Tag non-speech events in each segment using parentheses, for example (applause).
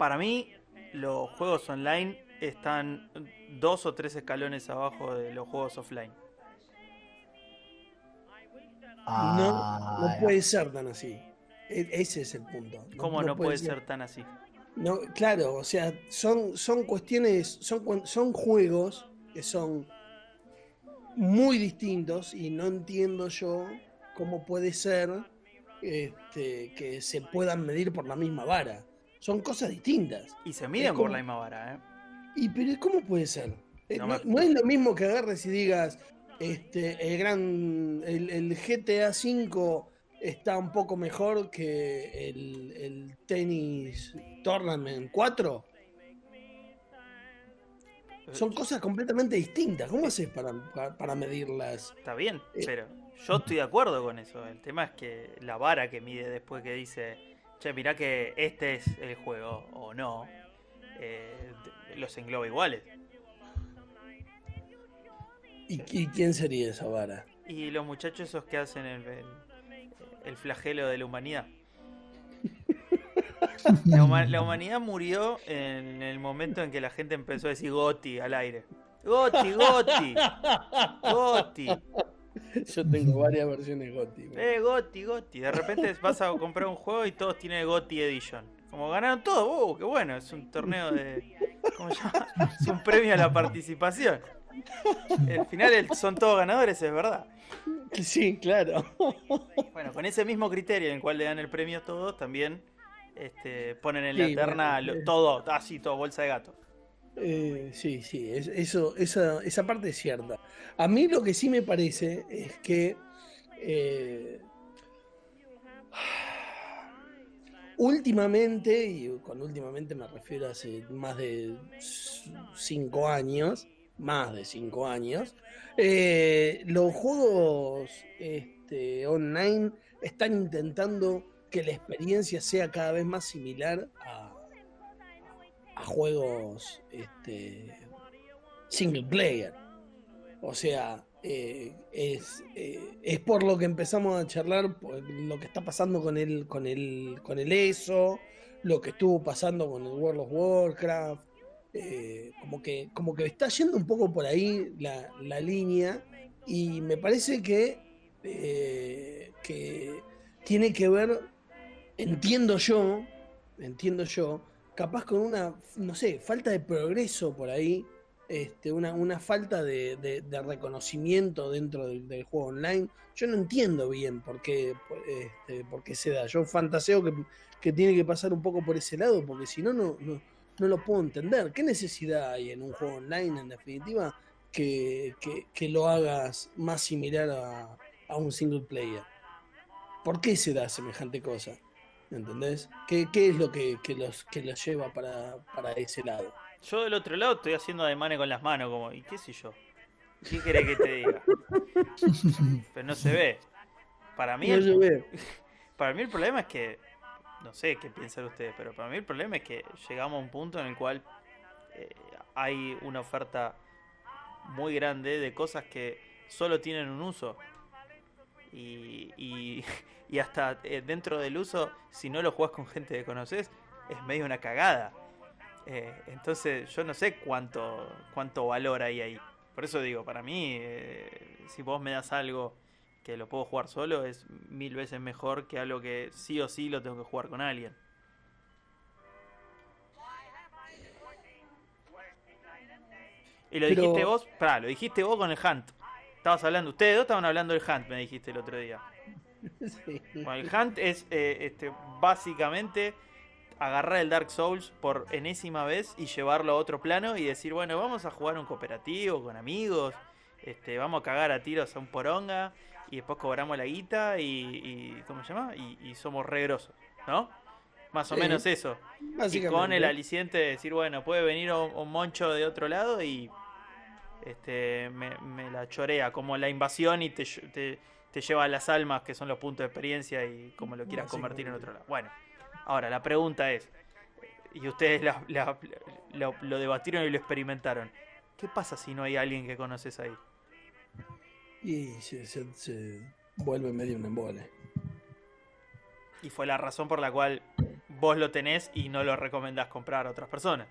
Para mí, los juegos online están dos o tres escalones abajo de los juegos offline. No, no puede ser tan así. E, ese es el punto. ¿Cómo no, puede, ser. tan así? No, claro, o sea, son, son cuestiones, son, son juegos que son muy distintos y no entiendo yo cómo puede ser este, que se puedan medir por la misma vara. Son cosas distintas. Y se miden por la misma vara, ¿eh? ¿Y pero cómo puede ser? Eh, no, es lo mismo que agarres y digas, este, el gran, el, GTA V está un poco mejor que el, el Tennis Tournament 4. Son cosas completamente distintas. ¿Cómo haces para, para, medirlas? Está bien, eh, pero yo estoy de acuerdo con eso. El tema es que la vara que mide después que dice, che, mirá que este es el juego o no, eh, los engloba iguales. ¿Y, quién sería esa vara? Y los muchachos esos que hacen el, el, flagelo de la humanidad. (laughs) La, humanidad murió en el momento en que la gente empezó a decir Goti al aire. Goti, Goti, Goti. (laughs) Yo tengo varias versiones Goti. Eh, Goti, Goti. De repente (laughs) vas a comprar un juego y todos tienen Goti Edition. Como ganaron todo, uh, qué bueno, es un torneo de. ¿Cómo se llama? (laughs) Es un premio a la participación. Al final son todos ganadores, es verdad. Sí, claro. Bueno, con ese mismo criterio en el cual le dan el premio a todos, también este, ponen en la terna eh, todo, así, todo, bolsa de gato. Eh, sí, sí, eso, esa, esa parte es cierta. A mí lo que sí me parece es que eh, últimamente, y con últimamente me refiero a hace más de cinco años, más de cinco años, eh, los juegos este, online están intentando que la experiencia sea cada vez más similar a, a juegos este, single player. O sea, eh, es, eh, es por lo que empezamos a charlar, lo que está pasando con el, con el, con el ESO, lo que estuvo pasando con el World of Warcraft, eh, como, que, como que está yendo un poco por ahí la, línea y me parece que, que tiene que ver, entiendo yo, entiendo yo, capaz con una, no sé, falta de progreso por ahí, este, una, una falta de, reconocimiento dentro del, juego online. Yo no entiendo bien por qué, este, por qué se da. Yo fantaseo que, que, tiene que pasar un poco por ese lado, porque si no, no, no lo puedo entender. ¿Qué necesidad hay en un juego online, en definitiva, que, que, lo hagas más similar a, a, un single player? ¿Por qué se da semejante cosa? ¿Entendés? ¿Qué, qué es lo que, que, los, que los lleva para, para ese lado? Yo del otro lado estoy haciendo ademanes con las manos, como, ¿y qué sé yo? ¿Qué querés que te diga? (laughs) Pero no se ve. Para mí, el, (laughs) para mí el problema es que, no sé qué piensan ustedes, pero para mí el problema es que llegamos a un punto en el cual eh, hay una oferta muy grande de cosas que solo tienen un uso. Y, y, (laughs) y hasta eh, dentro del uso, si no lo jugás con gente que conoces, es medio una cagada. Eh, entonces yo no sé cuánto, cuánto valor hay ahí. Por eso digo, para mí, eh, si vos me das algo que lo puedo jugar solo, es mil veces mejor que algo que sí o sí lo tengo que jugar con alguien. Y lo dijiste vos, pará, lo dijiste vos con el Hunt. Estabas hablando, ustedes dos estaban hablando del Hunt, me dijiste el otro día. el Hunt es eh, este, básicamente agarrar el Dark Souls por enésima vez y llevarlo a otro plano y decir, bueno, vamos a jugar un cooperativo con amigos, este, vamos a cagar a tiros a un poronga y después cobramos la guita y, ¿cómo se llama? Y, somos regrosos, ¿no? Más o menos eso. Y con el aliciente de decir, bueno, puede venir un, moncho de otro lado y este me, la chorea como la invasión y te, te, te lleva a las almas que son los puntos de experiencia y como lo quieras convertir en otro lado. Bueno. Ahora, la pregunta es, y ustedes lo, debatieron y lo experimentaron, ¿qué pasa si no hay alguien que conoces ahí? Y se, vuelve medio un embole. Y fue la razón por la cual vos lo tenés y no lo recomendás comprar a otras personas.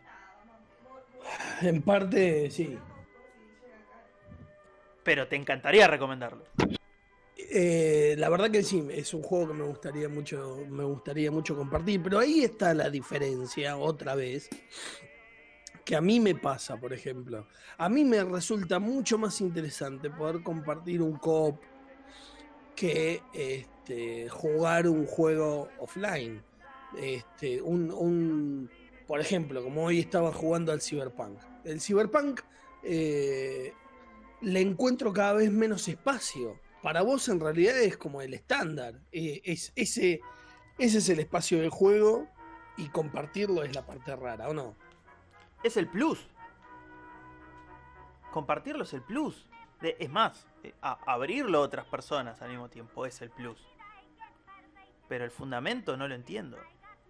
En parte, sí. Pero te encantaría recomendarlo. Eh, la verdad que sí, es un juego que me gustaría mucho, me gustaría mucho compartir, pero ahí está la diferencia otra vez. Que a mí me pasa, por ejemplo. A mí me resulta mucho más interesante poder compartir un coop que este, jugar un juego offline. Este, un, por ejemplo, como hoy estaba jugando al Cyberpunk. El Cyberpunk eh, le encuentro cada vez menos espacio para vos en realidad es como el estándar. Eh, es, ese, ese es el espacio del juego y compartirlo es la parte rara, ¿o no? Es el plus. Compartirlo es el plus. es más, eh, abrirlo a otras personas al mismo tiempo es el plus. Pero el fundamento no lo entiendo.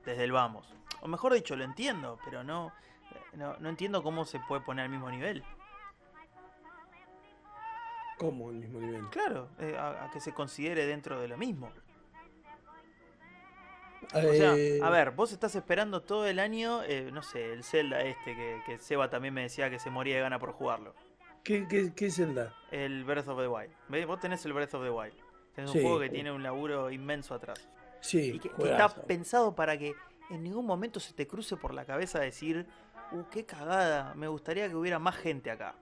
Desde el vamos. O mejor dicho, lo entiendo, pero no, no, no entiendo cómo se puede poner al mismo nivel. ¿Cómo el mismo nivel? Claro, eh, a, que se considere dentro de lo mismo. O sea, eh, a ver, vos estás esperando todo el año, eh, no sé, el Zelda este, que, Seba también me decía que se moría de gana por jugarlo. ¿Qué, qué, qué Zelda? El Breath of the Wild. Vos tenés el Breath of the Wild. Tenés un juego que tiene un laburo inmenso atrás. Sí. Y que, está pensado para que en ningún momento se te cruce por la cabeza decir, uh, qué cagada, me gustaría que hubiera más gente acá.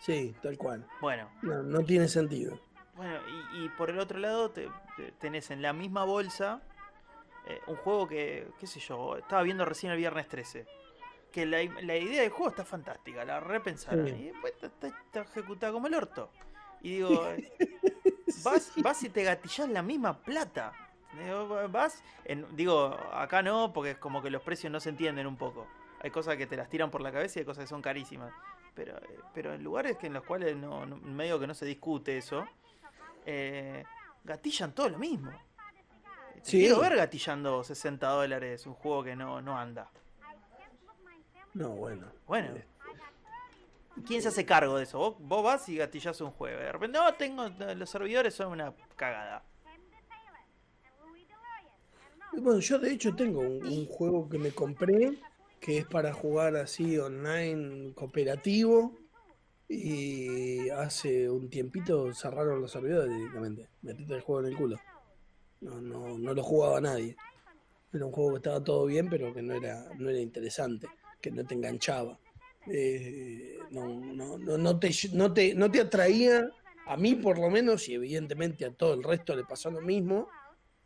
Sí, tal cual. Bueno. No, tiene sentido. Bueno, y, por el otro lado tenés en la misma bolsa eh, un juego que, qué sé yo, estaba viendo recién el viernes 13. Que la, idea del juego está fantástica, la repensaron. Y después está, ejecutada como el orto. Y digo, (laughs) vas, vas y te gatillás la misma plata. Vas, en, digo, acá no, porque es como que los precios no se entienden un poco. Hay cosas que te las tiran por la cabeza y hay cosas que son carísimas pero, eh, pero en lugares que en los cuales no, medio que no se discute eso, eh, gatillan todo lo mismo. Quiero ver gatillando 60 dólares un juego que no, no anda. No, bueno. Bueno. Eh, ¿Quién se hace cargo de eso? Vos, vas y gatillas un juego. De repente, no, tengo, los servidores son una cagada. Bueno, yo de hecho tengo un juego que me compré que es para jugar así online cooperativo. Y hace un tiempito cerraron los servidores directamente. Metiste el juego en el culo. No, no, no lo jugaba nadie. Era un juego que estaba todo bien, pero que no era, no era interesante, que no te enganchaba. Eh, no, no, no, no, te, no, te, no te atraía, a mí por lo menos, y evidentemente a todo el resto le pasó lo mismo.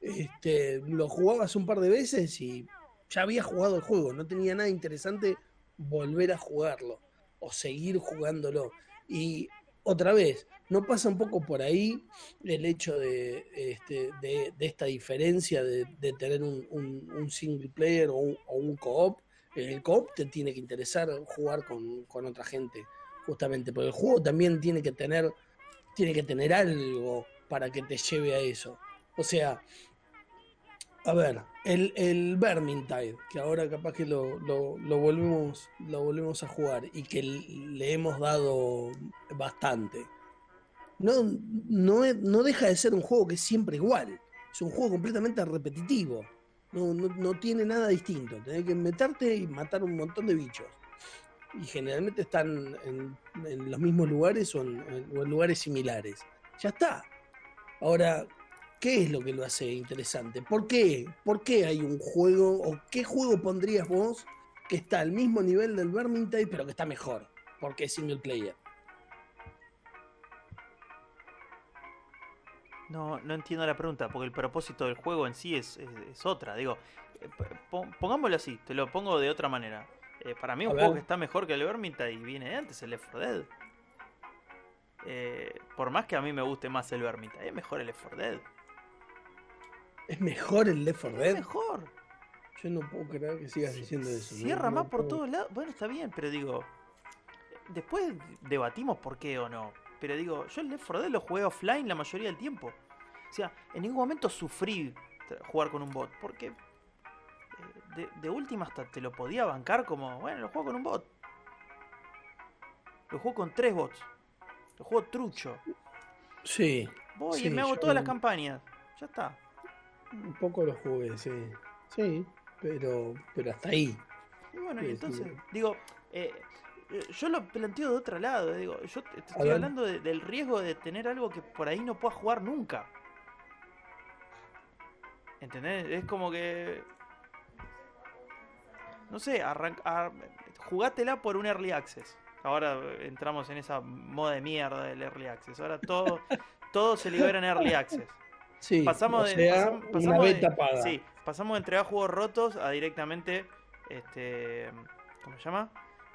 Este, lo jugabas un par de veces y ya había jugado el juego, no tenía nada interesante volver a jugarlo o seguir jugándolo. Y otra vez, ¿no pasa un poco por ahí el hecho de, este, de, esta diferencia de, tener un, single player o un, co-op? En el co-op te tiene que interesar jugar con, con, otra gente, justamente, porque el juego también tiene que tener, tiene que tener algo para que te lleve a eso. O sea, a ver, el, el Vermintide, que ahora capaz que lo, volvemos, lo volvemos a jugar y que le hemos dado bastante. No, no, deja de ser un juego que es siempre igual. Es un juego completamente repetitivo. No, tiene nada distinto. Tenés que meterte y matar un montón de bichos. Y generalmente están en, los mismos lugares o en, o en lugares similares. Ya está. Ahora, ¿Qué es lo que lo hace interesante? ¿Por qué? ¿Por qué hay un juego o qué juego pondrías vos que está al mismo nivel del Vermintide pero que está mejor? Porque es single player. No, no entiendo la pregunta, porque el propósito del juego en sí es, otra. Digo, eh, pongámoslo así, te lo pongo de otra manera. Eh, para mí un juego que está mejor que el Vermintide y viene de antes, el Left 4 Dead. Eh, por más que a mí me guste más el Vermintide, es mejor el Left 4 Dead. ¿Es mejor el Left 4 Dead? Es mejor. Yo no puedo creer que sigas diciendo eso. Cierra más por todos lados. Bueno, está bien, pero digo. Después debatimos por qué o no. Pero digo, yo el Left 4 Dead lo jugué offline la mayoría del tiempo. O sea, en ningún momento sufrí jugar con un bot. Porque eh, de, última hasta te lo podía bancar como, bueno, lo juego con un bot. Lo juego con tres bots. Lo juego trucho. Sí. Voy y me hago todas las campañas. Ya está. Un poco lo jugué, sí. Sí, pero, pero hasta ahí. Y bueno, entonces, digo, eh, eh, yo lo planteo de otro lado, digo, yo te, estoy hablando del riesgo de tener algo que por ahí no puedas jugar nunca. ¿Entendés? Es como que. No sé, arranca, jugátela por un early access. Ahora entramos en esa moda de mierda del early access. Ahora todo, (laughs) todo se libera en early access. Sí, pasamos de, pasamos, beta Sí, pasamos de entregar juegos rotos a directamente, este, ¿cómo se llama?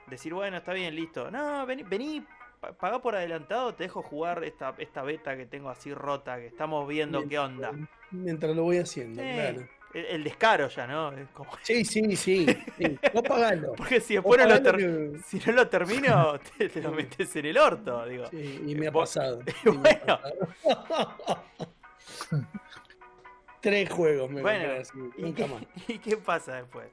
Decir, bueno, está bien, listo. No, vení, vení pagá por adelantado, te dejo jugar esta, esta beta que tengo así rota, que estamos viendo qué onda. Mientras lo voy haciendo, claro. El, descaro ya, ¿no? Sí, sí, sí. No pagalo. (laughs) Porque si después no lo, si no lo termino, (laughs) te, lo metes en el orto, digo. Sí, y me ha pasado. (laughs) bueno. (laughs) Tres juegos me bueno, así, nunca más. (laughs) ¿Y qué pasa después?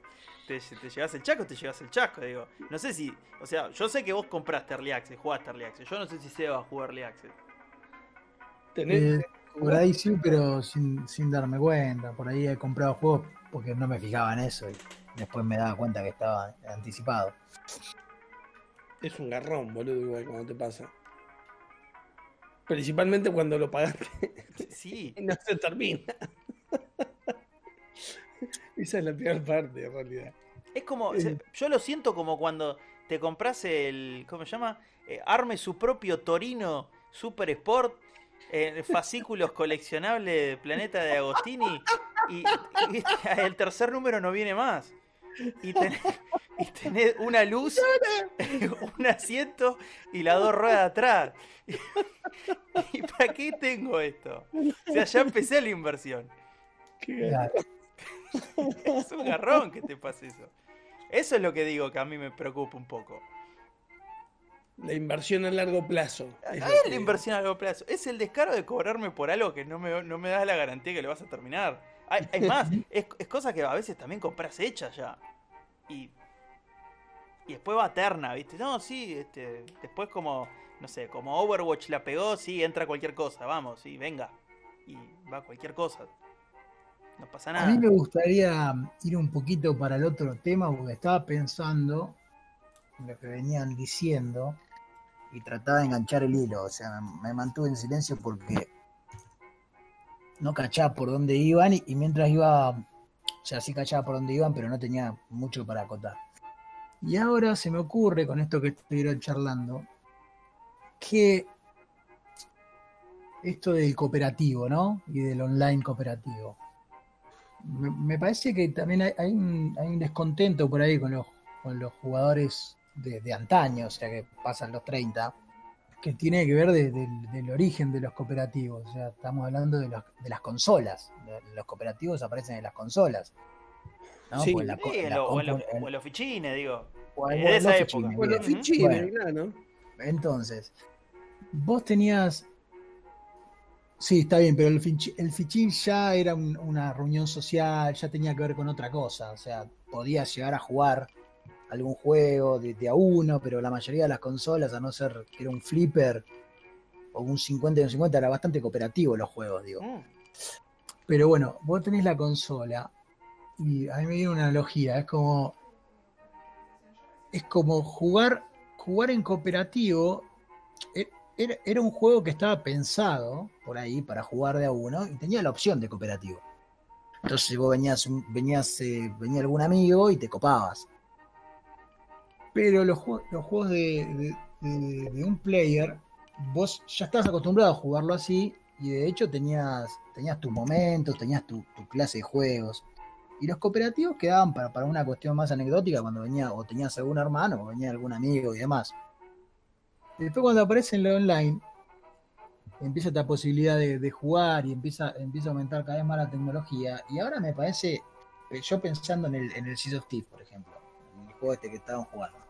¿Te, ¿Te, llevas el chasco o te llevas el chasco? Digo, no sé si. O sea, yo sé que vos compraste Early Access, jugaste Early Access. Yo no sé si se va a jugar Early Access. ¿Tenés? Eh, por ahí sí, pero sin, sin darme cuenta. Por ahí he comprado juegos porque no me fijaba en eso y después me daba cuenta que estaba anticipado. Es un garrón, boludo, igual cuando te pasa. Principalmente cuando lo pagaste. Sí. (laughs) y no se termina. (laughs) Esa es la peor parte, en realidad. Es como, yo lo siento como cuando te compras el, ¿cómo se llama? Eh, arme su propio Torino Super Sport en fascículos coleccionables de Planeta de Agostini y, el tercer número no viene más. Y tenés, una luz, (laughs) un asiento y las dos ruedas atrás. (laughs) ¿Y para qué tengo esto? O sea, ya empecé la inversión. Es un garrón que te pase eso. Eso es lo que digo que a mí me preocupa un poco. La inversión a largo plazo. Es, la inversión a largo plazo. Es el descaro de cobrarme por algo que no me, no me da la garantía que lo vas a terminar. Hay, (laughs) más, es, es, cosa que a veces también compras hecha ya. Y, y después va terna, ¿viste? No, sí, este, después como, no sé, como Overwatch la pegó, sí, entra cualquier cosa, vamos, sí, venga. Y va cualquier cosa. No pasa nada. A mí me gustaría ir un poquito para el otro tema porque estaba pensando en lo que venían diciendo y trataba de enganchar el hilo. O sea, me, mantuve en silencio porque no cachaba por dónde iban y, mientras iba, o sea, sí cachaba por dónde iban, pero no tenía mucho para acotar. Y ahora se me ocurre, con esto que estuvieron charlando, que esto del cooperativo, ¿no? Y del online cooperativo. Me, parece que también hay, un, hay, un, descontento por ahí con los, con los jugadores de, antaño, o sea que pasan los 30, que tiene que ver del origen de los cooperativos. O sea, estamos hablando de, las consolas. Los cooperativos aparecen en las consolas. ¿no? Sí, la, o, en los, fichines, digo. O en esa época. O en los fichines, claro. Entonces, vos tenías. Sí, está bien, pero el, fichín, ya era una reunión social, ya tenía que ver con otra cosa. O sea, podías llegar a jugar algún juego de, a uno, pero la mayoría de las consolas, a no ser que era un flipper o un 50 y un 50, era bastante cooperativo los juegos, digo. Mm. Pero bueno, vos tenés la consola y a mí me viene una analogía, es como es como jugar jugar en cooperativo e, era, era, un juego que estaba pensado por ahí para jugar de a uno y tenía la opción de cooperativo. Entonces vos venías, venías eh, venía algún amigo y te copabas. Pero los, los juegos de, un player, vos ya estás acostumbrado a jugarlo así y de hecho tenías, tenías tus momentos, tenías tu, clase de juegos. Y los cooperativos quedaban para, para una cuestión más anecdótica cuando venía o tenías algún hermano o venía algún amigo y demás. Después cuando aparece en lo online, empieza esta posibilidad de, jugar y empieza, empieza a aumentar cada vez más la tecnología. Y ahora me parece, yo pensando en el, en el Seas of Thief, por ejemplo, en el juego este que estaban jugando.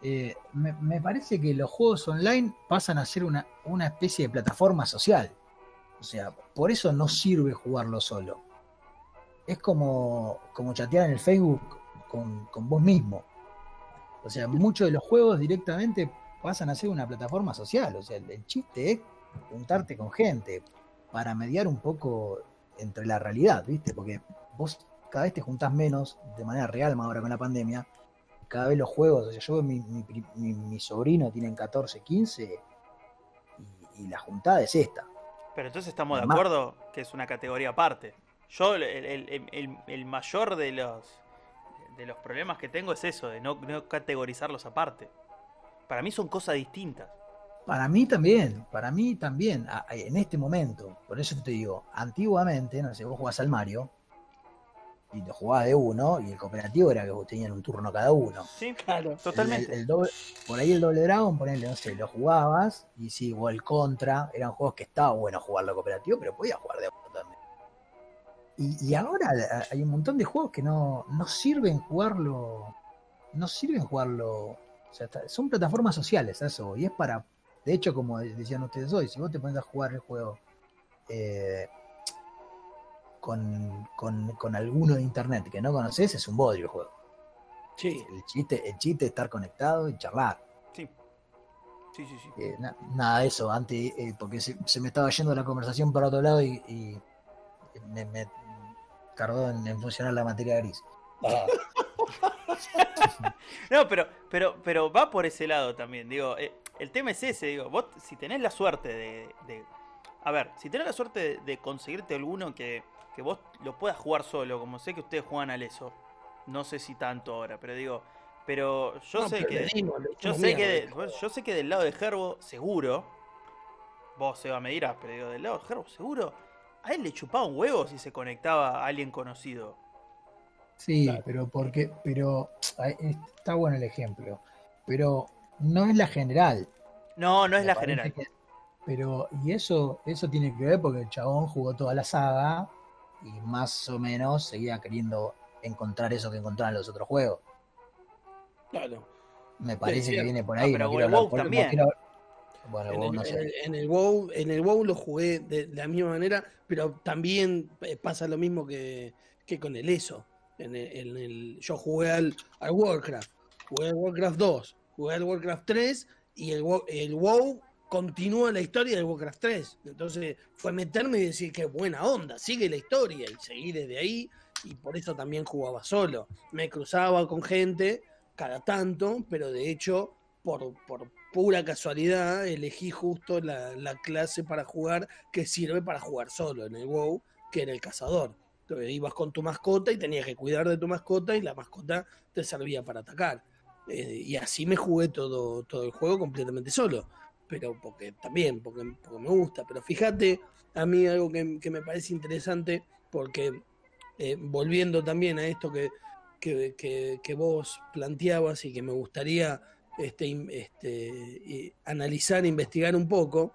Eh, me, parece que los juegos online pasan a ser una, especie de plataforma social. O sea, por eso no sirve jugarlo solo. Es como, como chatear en el Facebook con, vos mismo. O sea, muchos de los juegos directamente pasan a ser una plataforma social. O sea, el, chiste es juntarte con gente para mediar un poco entre la realidad, ¿viste? Porque vos cada vez te juntás menos de manera real, más ahora con la pandemia. Cada vez los juegos, o sea, yo mi, mi, mi, mi sobrino tienen 14, 15 y, y, la juntada es esta. Pero entonces estamos de acuerdo que es una categoría aparte. Yo el, el, el, el, mayor de los de los problemas que tengo es eso, de no, no categorizarlos aparte. Para mí son cosas distintas. Para mí también, para mí también, en este momento. Por eso te digo, antiguamente, no sé, vos jugás al Mario y te jugabas de uno y el cooperativo era que vos tenían un turno cada uno. Sí, claro, totalmente. por ahí el doble Dragon, ponele, no sé, lo jugabas y sí, o el Contra, eran juegos que estaba bueno jugarlo cooperativo, pero podías jugar de uno también. Y, y, ahora hay un montón de juegos que no, no sirven jugarlo, no sirven jugarlo, o sea, son plataformas sociales, eso, y es para de hecho, como decían ustedes hoy, si vos te pones a jugar el juego eh, con, con, alguno de internet que no conoces, es un bodrio el juego. Sí. El chiste, el chiste es estar conectado y charlar. Sí. Sí, sí, sí. Eh, nada de eso, antes, eh, porque se, me estaba yendo la conversación para otro lado y, me, me, tardó en, funcionar la materia gris. Ah. (laughs) no, pero, pero, pero va por ese lado también. Digo, el tema es ese, digo, vos si tenés la suerte de... a ver, si tenés la suerte de, conseguirte alguno que, que, vos lo puedas jugar solo, como sé que ustedes juegan al eso, no sé si tanto ahora, pero digo, pero yo sé que... yo, sé que yo sé que del lado de Gerbo, seguro, vos se va a medir, pero digo, del lado de Gerbo, seguro, a él le chupaba un huevo si se conectaba a alguien conocido. Sí, pero porque, pero está bueno el ejemplo. Pero no es la general. No, no es la general. pero, y eso, eso tiene que ver porque el chabón jugó toda la saga y más o menos seguía queriendo encontrar eso que encontraban los otros juegos. Claro. Me parece que viene por ahí. pero el WoW también. Bueno, en, el, no sé. en, el, WoW, en el WoW lo jugué de, la misma manera, pero también eh, pasa lo mismo que, que con el ESO. En el, yo jugué al, al Warcraft, jugué al Warcraft 2, jugué al Warcraft 3 y el, el WoW continúa la historia del Warcraft 3. Entonces fue meterme y decir que buena onda, sigue la historia y seguí desde ahí y por eso también jugaba solo. Me cruzaba con gente cada tanto, pero de hecho por, por pura casualidad elegí justo la, la, clase para jugar que sirve para jugar solo en el WoW, que era el cazador. Entonces ibas con tu mascota y tenías que cuidar de tu mascota y la mascota te servía para atacar. Eh, y así me jugué todo, todo el juego completamente solo. Pero porque también, porque, me gusta. Pero fíjate, a mí algo que, me parece interesante, porque eh, volviendo también a esto que, que, vos planteabas y que me gustaría este, este, analizar, investigar un poco.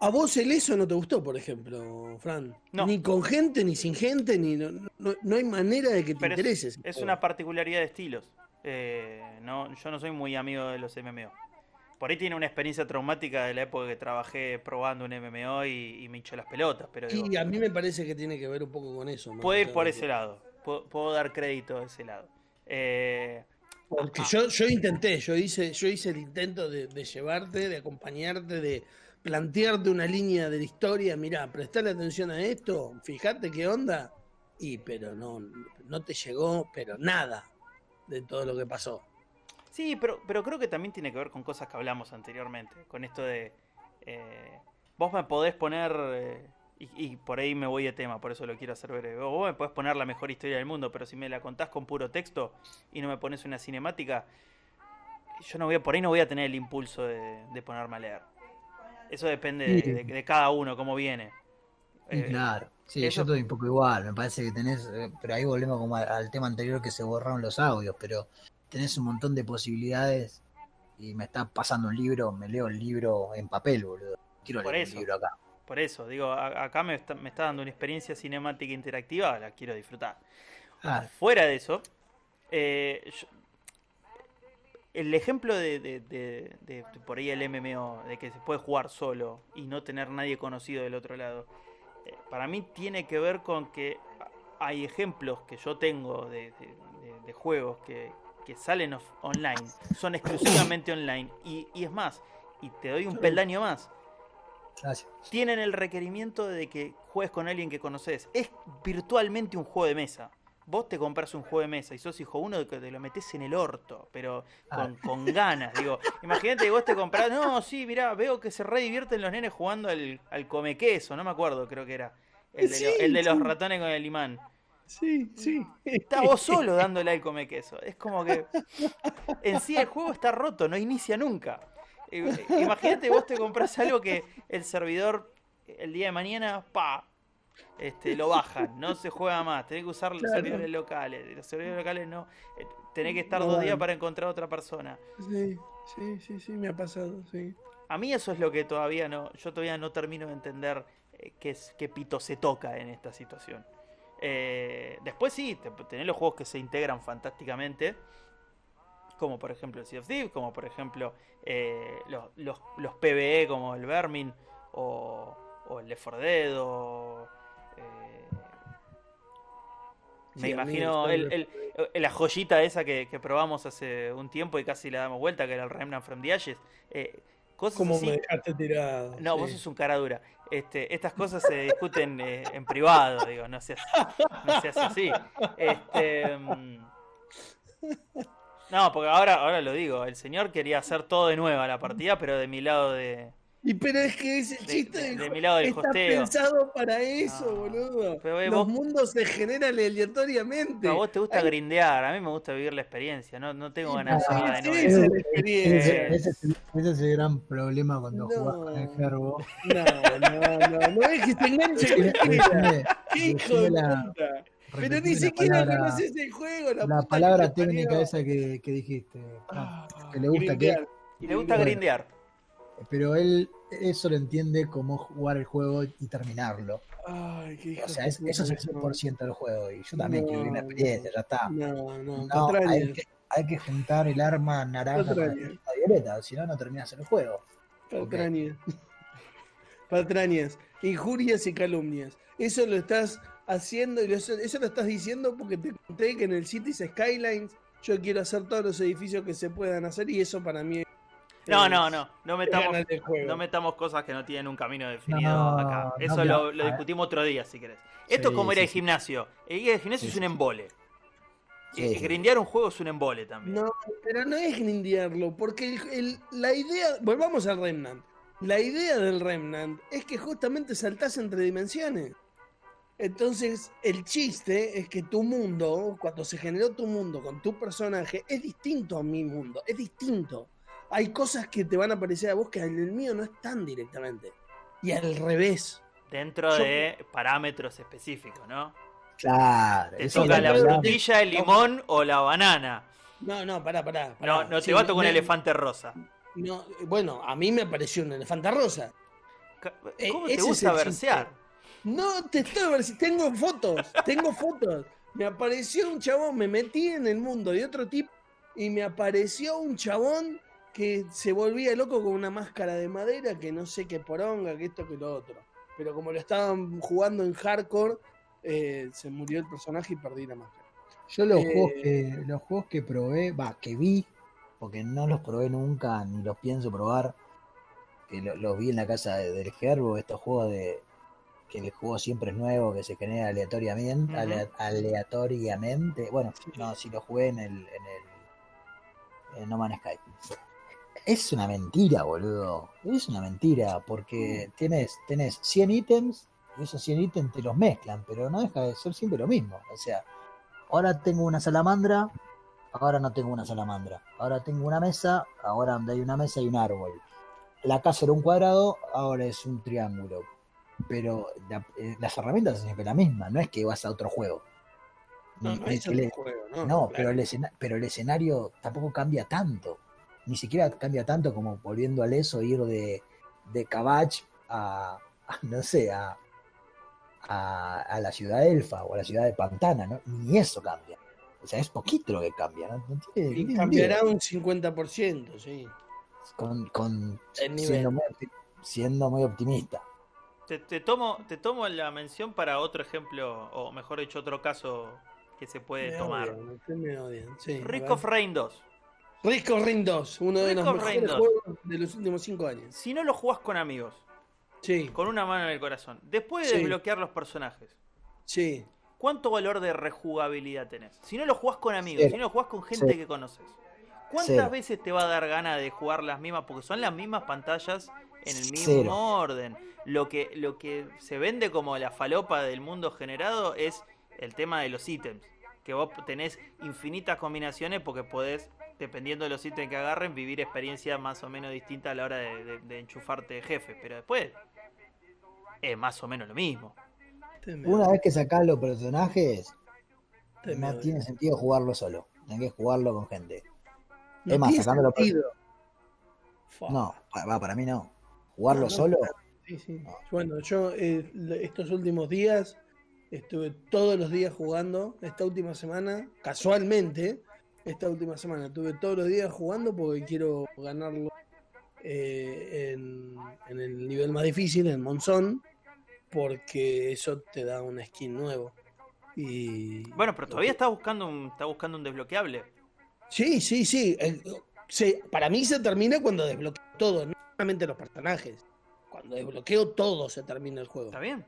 ¿A vos el eso no te gustó, por ejemplo, Fran? Ni con gente, ni sin gente, ni no, no, hay manera de que te intereses. Es, una particularidad de estilos. Eh, no, yo no soy muy amigo de los MMO. Por ahí tiene una experiencia traumática de la época que trabajé probando un MMO y, me hinchó las pelotas. Pero y a mí me parece que tiene que ver un poco con eso. Puede ir por ese lado. Puedo, dar crédito a ese lado. Eh, Porque yo, yo intenté, yo hice, yo hice el intento de, llevarte, de acompañarte, de plantearte una línea de la historia. Mirá, prestarle atención a esto, fíjate qué onda. Y pero no, no te llegó, pero nada de todo lo que pasó. Sí, pero, pero creo que también tiene que ver con cosas que hablamos anteriormente, con esto de... Eh, vos me podés poner... Eh, y, por ahí me voy de tema, por eso lo quiero hacer breve. Vos me podés poner la mejor historia del mundo, pero si me la contás con puro texto y no me pones una cinemática, yo no voy a, por ahí no voy a tener el impulso de, ponerme a leer. Eso depende de, cada uno, cómo viene. Eh, claro. Sí, yo estoy un poco igual, me parece que tenés, eh, pero ahí volvemos como al, tema anterior que se borraron los audios, pero tenés un montón de posibilidades y me está pasando un libro, me leo el libro en papel, boludo. Quiero leer el libro acá. Por eso, digo, acá me está, me está dando una experiencia cinemática interactiva, la quiero disfrutar. Fuera de eso, eh, el ejemplo de, de, por ahí el MMO, de que se puede jugar solo y no tener nadie conocido del otro lado para mí tiene que ver con que hay ejemplos que yo tengo de, juegos que, salen online, son exclusivamente online. Y, es más, y te doy un peldaño más. Tienen el requerimiento de que juegues con alguien que conoces. Es virtualmente un juego de mesa. Vos te compras un juego de mesa y sos hijo uno que te lo metes en el orto, pero con, ah. con ganas. Digo, imagínate que vos te compras, no, sí, mirá, veo que se re divierten los nenes jugando al, al come queso, no me acuerdo, creo que era. El de, el de los ratones con el imán. Sí, sí. Está vos solo dándole al come queso. Es como que en sí el juego está roto, no inicia nunca. Eh, imagínate vos te compras algo que el servidor el día de mañana, pa, este, lo bajan, no se juega más, tenés que usar los servidores locales, los servidores locales no, eh, tenés que estar dos días para encontrar a otra persona. Sí, sí, sí, sí, me ha pasado, sí. A mí eso es lo que todavía no, yo todavía no termino de entender eh, qué, es, qué pito se toca en esta situación. Eh, después sí, tenés los juegos que se integran fantásticamente, como por ejemplo el Sea of Thieves, como por ejemplo eh, los, los, los, PvE como el Vermin o, o el Left 4 Dead o... Eh, me imagino el, la joyita esa que, probamos hace un tiempo y casi la damos vuelta, que era el Remnant from the Ashes. Eh, cosas ¿Cómo me dejaste tirado? No, vos sos un cara dura. Este, estas cosas se discuten eh, en privado, digo, no seas, no seas así. Este, mm, no, porque ahora, ahora lo digo, el señor quería hacer todo de nuevo la partida, pero de mi lado de, y pero es que ese chiste de, de, mi lado del está pensado para eso, boludo. Los mundos se generan aleatoriamente. a vos te gusta grindear, a mí me gusta vivir la experiencia, no, no tengo ganas de hacerla de nuevo. Ese, ese, ese, es el gran problema cuando jugás con el gerbo. No, no, no, no es que te enganche ¿Qué hijo de puta? Pero ni siquiera palabra, conoces el juego. La, la palabra técnica esa que, que dijiste. Ah, que le gusta grindear. que. Le gusta grindear pero él eso lo entiende como jugar el juego y terminarlo. Ay, qué o sea, eso es el 100% del juego. Y yo también quiero vivir la experiencia, ya está. No, no, no hay, que, hay, que, juntar el arma naranja con la violeta, si no, no terminas el juego. Patrañas. (laughs) Patrañas, injurias y calumnias. Eso lo estás haciendo y eso, eso lo estás diciendo porque te conté que en el Cities Skylines yo quiero hacer todos los edificios que se puedan hacer y eso para mí no, no, no. No metamos, no metamos cosas que no tienen un camino definido acá. Eso lo, discutimos otro día, si querés. Esto es como ir al gimnasio. Ir al gimnasio es un embole. grindear un juego es un embole también. No, pero no es grindearlo, porque la idea. Volvamos al Remnant. La idea del Remnant es que justamente saltás entre dimensiones. Entonces, el chiste es que tu mundo, cuando se generó tu mundo con tu personaje, es distinto a mi mundo, es distinto hay cosas que te van a parecer a vos que en el mío no están directamente. Y al revés. Dentro de parámetros específicos, ¿no? Claro. Te toca la frutilla, el limón o la banana. No, no, pará, pará. No, no te va a tocar un elefante rosa. No, bueno, a mí me apareció un elefante rosa. ¿Cómo eh, te gusta versear? No, te estoy verseando. Tengo fotos, tengo fotos. Me apareció un chabón, me metí en el mundo de otro tipo y me apareció un chabón que se volvía loco con una máscara de madera que no sé qué poronga, que esto, que lo otro. Pero como lo estaban jugando en hardcore, eh, se murió el personaje y perdí la máscara. Yo los, eh, juegos, que, los juegos que probé, va, que vi, porque no los probé nunca ni los pienso probar, que los vi en la casa del Gerbo, estos juegos de que el juego siempre es nuevo, que se genera aleatoriamente, aleatoriamente. Bueno, no, si lo jugué en el, en el en No Man's Sky es una mentira, boludo. Es una mentira, porque tienes, tenés 100 ítems y esos 100 ítems te los mezclan, pero no deja de ser siempre lo mismo. O sea, ahora tengo una salamandra, ahora no tengo una salamandra. Ahora tengo una mesa, ahora donde hay una mesa y un árbol. La casa era un cuadrado, ahora es un triángulo. Pero eh, las herramientas son siempre la misma, no es que vas a otro juego. No, no, pero, el pero el escenario tampoco cambia tanto ni siquiera cambia tanto como volviendo al eso, ir de, de Cabach a, no sé, a, a, la ciudad de Elfa o a la ciudad de Pantana, ¿no? Ni eso cambia. O sea, es poquito lo que cambia, ¿no? y cambiará un 50%, sí. Con, con siendo, muy, siendo, muy, optimista. Te, te, tomo, te tomo la mención para otro ejemplo, o mejor dicho, otro caso que se puede tomar. Rick of Rain 2. Risk of Rain 2, uno de los mejores juegos de los últimos 5 años. Si no lo jugás con amigos, Sí. Con una mano en el corazón. Después de Sí. desbloquear los personajes, Sí. ¿cuánto valor de rejugabilidad tenés? Si no lo jugás con amigos, si no lo jugás con gente que conoces, ¿cuántas veces te va a dar ganas de jugar las mismas? Porque son las mismas pantallas en el mismo Cero. orden. Lo que, lo que se vende como la falopa del mundo generado es el tema de los ítems. Que vos tenés infinitas combinaciones porque podés, dependiendo de los ítems que agarren, vivir experiencias más o menos distintas a la hora de, de- de enchufarte de jefe. Pero después es más o menos lo mismo. Una vez que sacás los personajes, no tiene sentido jugarlo solo. Tenés que jugarlo con gente. No es más, sentido. Fa. No, pa- va, para mí no. Jugarlo No, no, solo, Sí, sí. No. Bueno, yo eh, estos últimos días estuve todos los días jugando. Esta última semana, casualmente, esta última semana estuve todos los días jugando porque quiero ganarlo eh, en, en el nivel más difícil, en Monzón, porque eso te da una skin nuevo. Y Bueno, pero todavía está buscando un, está buscando un desbloqueable. Sí, sí, sí. El- se- para mí se termina cuando desbloqueo todo, no solamente los personajes. Cuando desbloqueo todo se termina el juego. Está bien.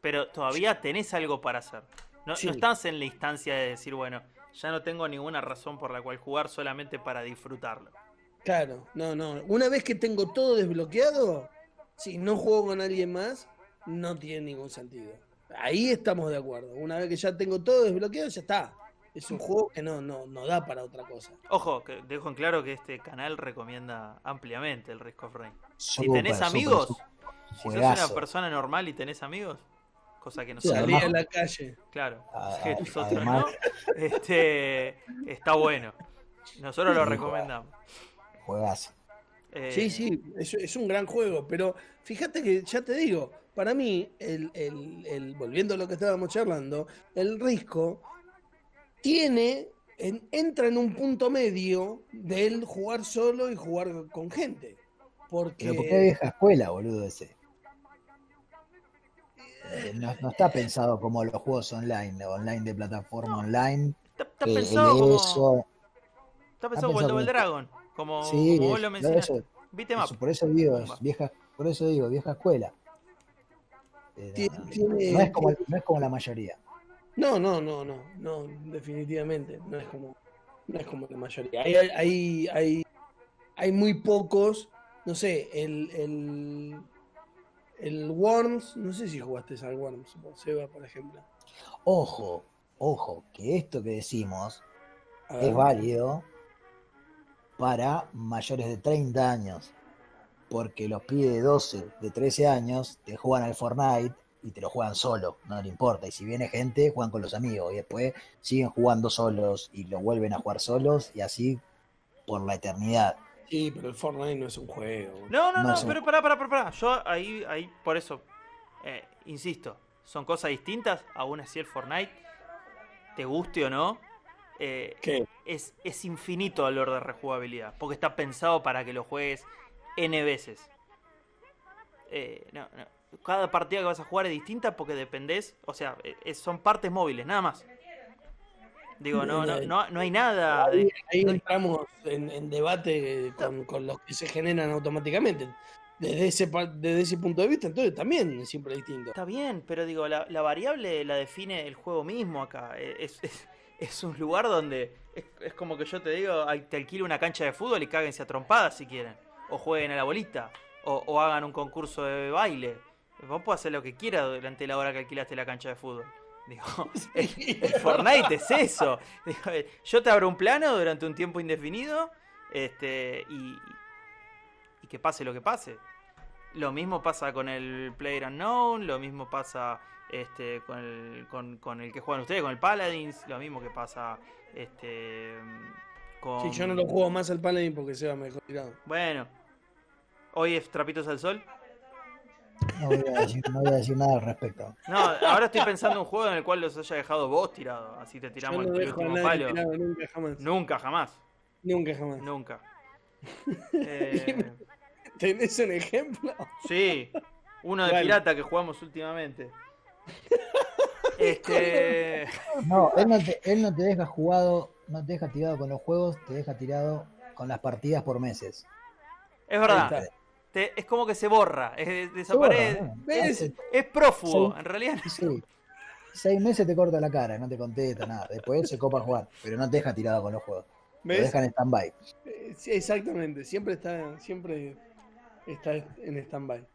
Pero todavía tenés algo para hacer. No, Sí. no estás en la instancia de decir, bueno, ya no tengo ninguna razón por la cual jugar solamente para disfrutarlo. Claro, no, no. Una vez que tengo todo desbloqueado, si no juego con alguien más, no tiene ningún sentido. Ahí estamos de acuerdo. Una vez que ya tengo todo desbloqueado, ya está. Es un juego que no, no, no da para otra cosa. Ojo, que dejo en claro que este canal recomienda ampliamente el Risk of Rain. Si tenés amigos, si sos una persona normal y tenés amigos, cosa que no Sí, sé, Salí a además- la calle. claro, A- que nosotros además- no, este, está bueno. Nosotros lo recomendamos. Juegazo. Eh, Sí, sí, es, es un gran juego, pero fíjate que ya te digo, para mí, el, el- el- volviendo a lo que estábamos charlando, el Risco tiene, en- entra en un punto medio del jugar solo y jugar con gente. Porque Pero ¿por qué vieja escuela, boludo, ese? Eh, No, no está pensado como los juegos online, online de plataforma online. Está, está eh, pensado el como, eso. está pensado como el Double como- Dragon, como, Sí, como vos lo por mencionaste. por eso digo, es vieja, por eso digo, vieja escuela. Eh, Tiene- no, no, tiene- no es como, no es como la mayoría. No, no, no, no, no, definitivamente, no es como, no es como la mayoría. Hay, hay, hay, hay muy pocos, no sé, el, el, el Worms, no sé si jugaste al Worms, por Seba, por ejemplo. Ojo, ojo, que esto que decimos es válido para mayores de 30 años. Porque los pibes de 12, de 13 años te juegan al Fortnite y te lo juegan solo, no le importa. Y si viene gente, juegan con los amigos y después siguen jugando solos y lo vuelven a jugar solos y así por la eternidad. Sí, pero el Fortnite no es un juego. No, no, No pero pará, pará, pará, pará. Yo ahí, ahí, por eso, eh, insisto, son cosas distintas. Aún así el Fortnite, te guste o no, eh, ¿Qué? es, es infinito el valor de rejugabilidad. Porque está pensado para que lo juegues N veces. Eh, no, no. Cada partida que vas a jugar es distinta porque dependés, o sea, eh, es- son partes móviles, nada más. Digo, no, no, no, no hay nada de, Ahí, ahí entramos en, en debate con, con los que se generan automáticamente. Desde ese, desde ese punto de vista, entonces también es siempre distinto. Está bien, pero digo, la, la variable la define el juego mismo acá. E, Es, es, es un lugar donde es, es como que yo te digo, te alquilo una cancha de fútbol y cáguense a trompadas si quieren. O jueguen a la bolita. O, o hagan un concurso de baile. Vos podés hacer lo que quieras durante la hora que alquilaste la cancha de fútbol. Digo, el, el Fortnite es eso. Digo, eh, yo te abro un plano durante un tiempo indefinido este, y, y que pase lo que pase. Lo mismo pasa con el Player Unknown, lo mismo pasa este, con, el, con, con el que juegan ustedes, con el Paladins, lo mismo que pasa este, con... Sí, yo no lo juego más al Paladin porque Seba me dejó tirado. Bueno, hoy es Trapitos al Sol. No voy a decir, no voy a decir nada al respecto. No, ahora estoy pensando en un juego en el cual los haya dejado vos tirados, así te Yo tiramos no el dejo a último nadie palo. tirado nunca jamás. Nunca, jamás. Nunca jamás. Nunca. (laughs) Eh, ¿Tenés un ejemplo? sí, uno de pirata que jugamos últimamente. (laughs) Este. No, él no, te, él no te deja jugado, no te deja tirado con los juegos, te deja tirado con las partidas por meses. Es verdad. Está. es como que se borra, desaparece. es, prófugo, en realidad. Sí. Seis meses te corta la cara, no te contesta nada. Después se copa a jugar, pero no te deja tirado con los juegos. Me dejan en stand-by. Eh, sí, exactamente, siempre está, siempre está en stand-by.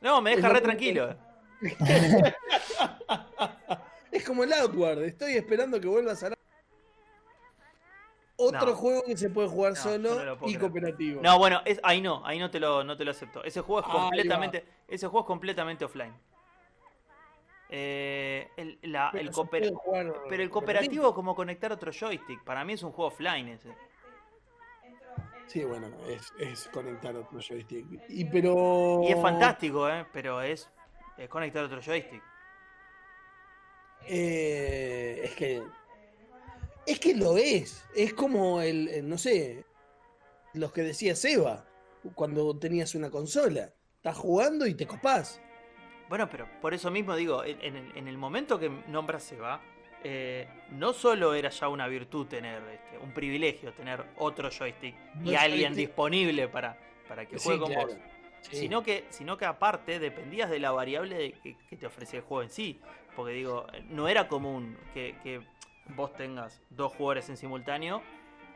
No, me deja re tranquilo. (laughs) es como el Outward, estoy esperando que vuelvas a otro juego que se puede jugar solo y cooperativo. No, bueno, es, ahí no, ahí no te lo, no te lo acepto. Ese juego es completamente, ese juego es completamente offline. Eh, el, pero, el cooperativo como conectar otro joystick. Para mí es un juego offline ese. Sí, bueno, es, conectar otro joystick. Y, pero... y es fantástico, ¿eh? pero es, es conectar otro joystick. Eh, es que es que lo es. Es como el, no sé, los que decía Seba, cuando tenías una consola. Estás jugando y te copás. Bueno, pero por eso mismo digo, en, el, momento que nombras Seba, eh, no solo era ya una virtud tener, este, un privilegio tener otro joystick y alguien disponible para, para que juegue con vos. Sino, que, sino que aparte dependías de la variable que, te ofrecía el juego en sí. Porque digo, no era común que vos tengas dos jugadores en simultáneo